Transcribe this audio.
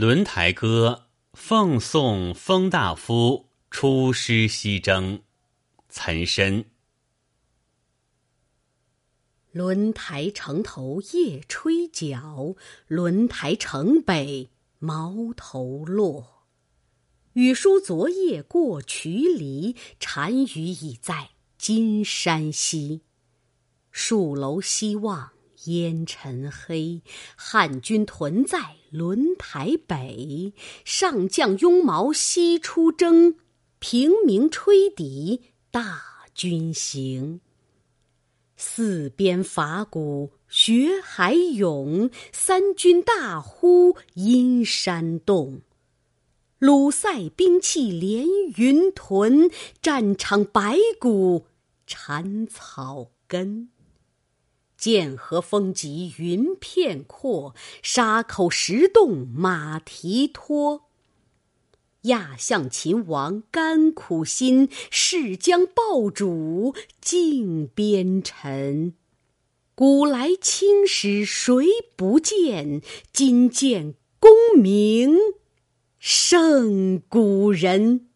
轮台歌奉送封大夫出师西征。岑参。轮台城头夜吹角，轮台城北毛头落。雨疏昨夜过渠犁，单于已在金山西。戍楼西望烟尘黑，汉军屯在轮台北。上将拥矛西出征，平明吹笛大军行。四边伐鼓学海涌，三军大呼阴山洞。鲁塞兵器连云屯，战场白骨缠草根。剑河风急云片阔，沙口石洞马蹄脱。亚象秦王甘苦心，誓将报主尽边尘。古来青史谁不见？今见功名。胜古人。